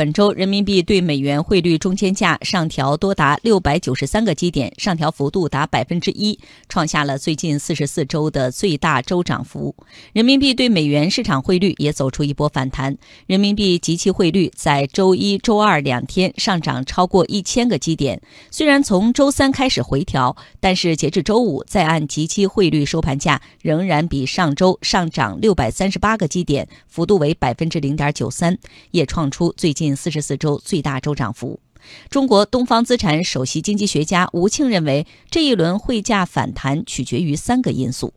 本周人民币对美元汇率中间价上调多达六百九十三个基点，上调幅度达百分之一，创下了最近四十四周的最大周涨幅。人民币对美元市场汇率也走出一波反弹，人民币即期汇率在周一周二两天上涨超过一千个基点。虽然从周三开始回调，但是截至周五，在岸即期汇率收盘价仍然比上周上涨六百三十八个基点，幅度为百分之零点九三，也创出最近。四十四周最大周涨幅。中国东方资产首席经济学家吴庆认为，这一轮汇价反弹取决于三个因素。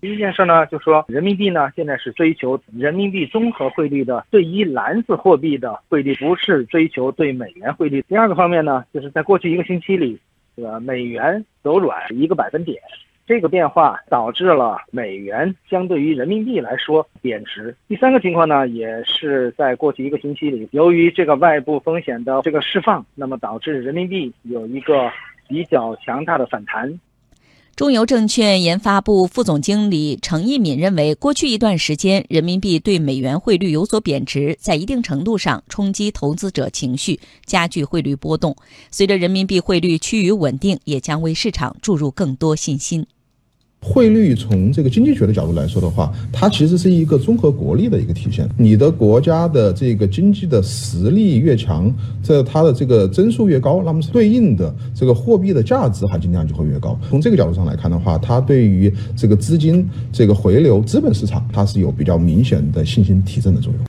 第一件事呢，就说人民币呢现在是追求人民币综合汇率的对一篮子货币的汇率，不是追求对美元汇率。第二个方面呢，就是在过去一个星期里，这个美元走软一个百分点。这个变化导致了美元相对于人民币来说贬值。第三个情况呢，也是在过去一个星期里，由于这个外部风险的这个释放，那么导致人民币有一个比较强大的反弹。中邮证券研发部副总经理程一敏认为，过去一段时间人民币对美元汇率有所贬值，在一定程度上冲击投资者情绪，加剧汇率波动。随着人民币汇率趋于稳定，也将为市场注入更多信心。汇率从这个经济学的角度来说的话，它其实是一个综合国力的一个体现。你的国家的这个经济的实力越强，这它的这个增速越高，那么对应的这个货币的价值含金量就会越高。从这个角度上来看的话，它对于这个资金这个回流资本市场，它是有比较明显的信心提振的作用。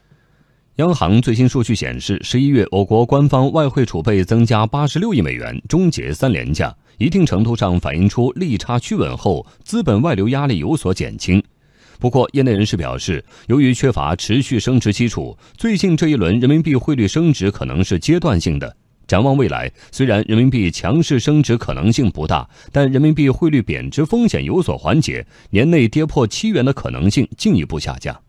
央行最新数据显示，十一月我国官方外汇储备增加八十六亿美元，终结三连降。一定程度上反映出利差趋稳后，资本外流压力有所减轻。不过，业内人士表示，由于缺乏持续升值基础，最近这一轮人民币汇率升值可能是阶段性的。展望未来，虽然人民币强势升值可能性不大，但人民币汇率贬值风险有所缓解，年内跌破七元的可能性进一步下降。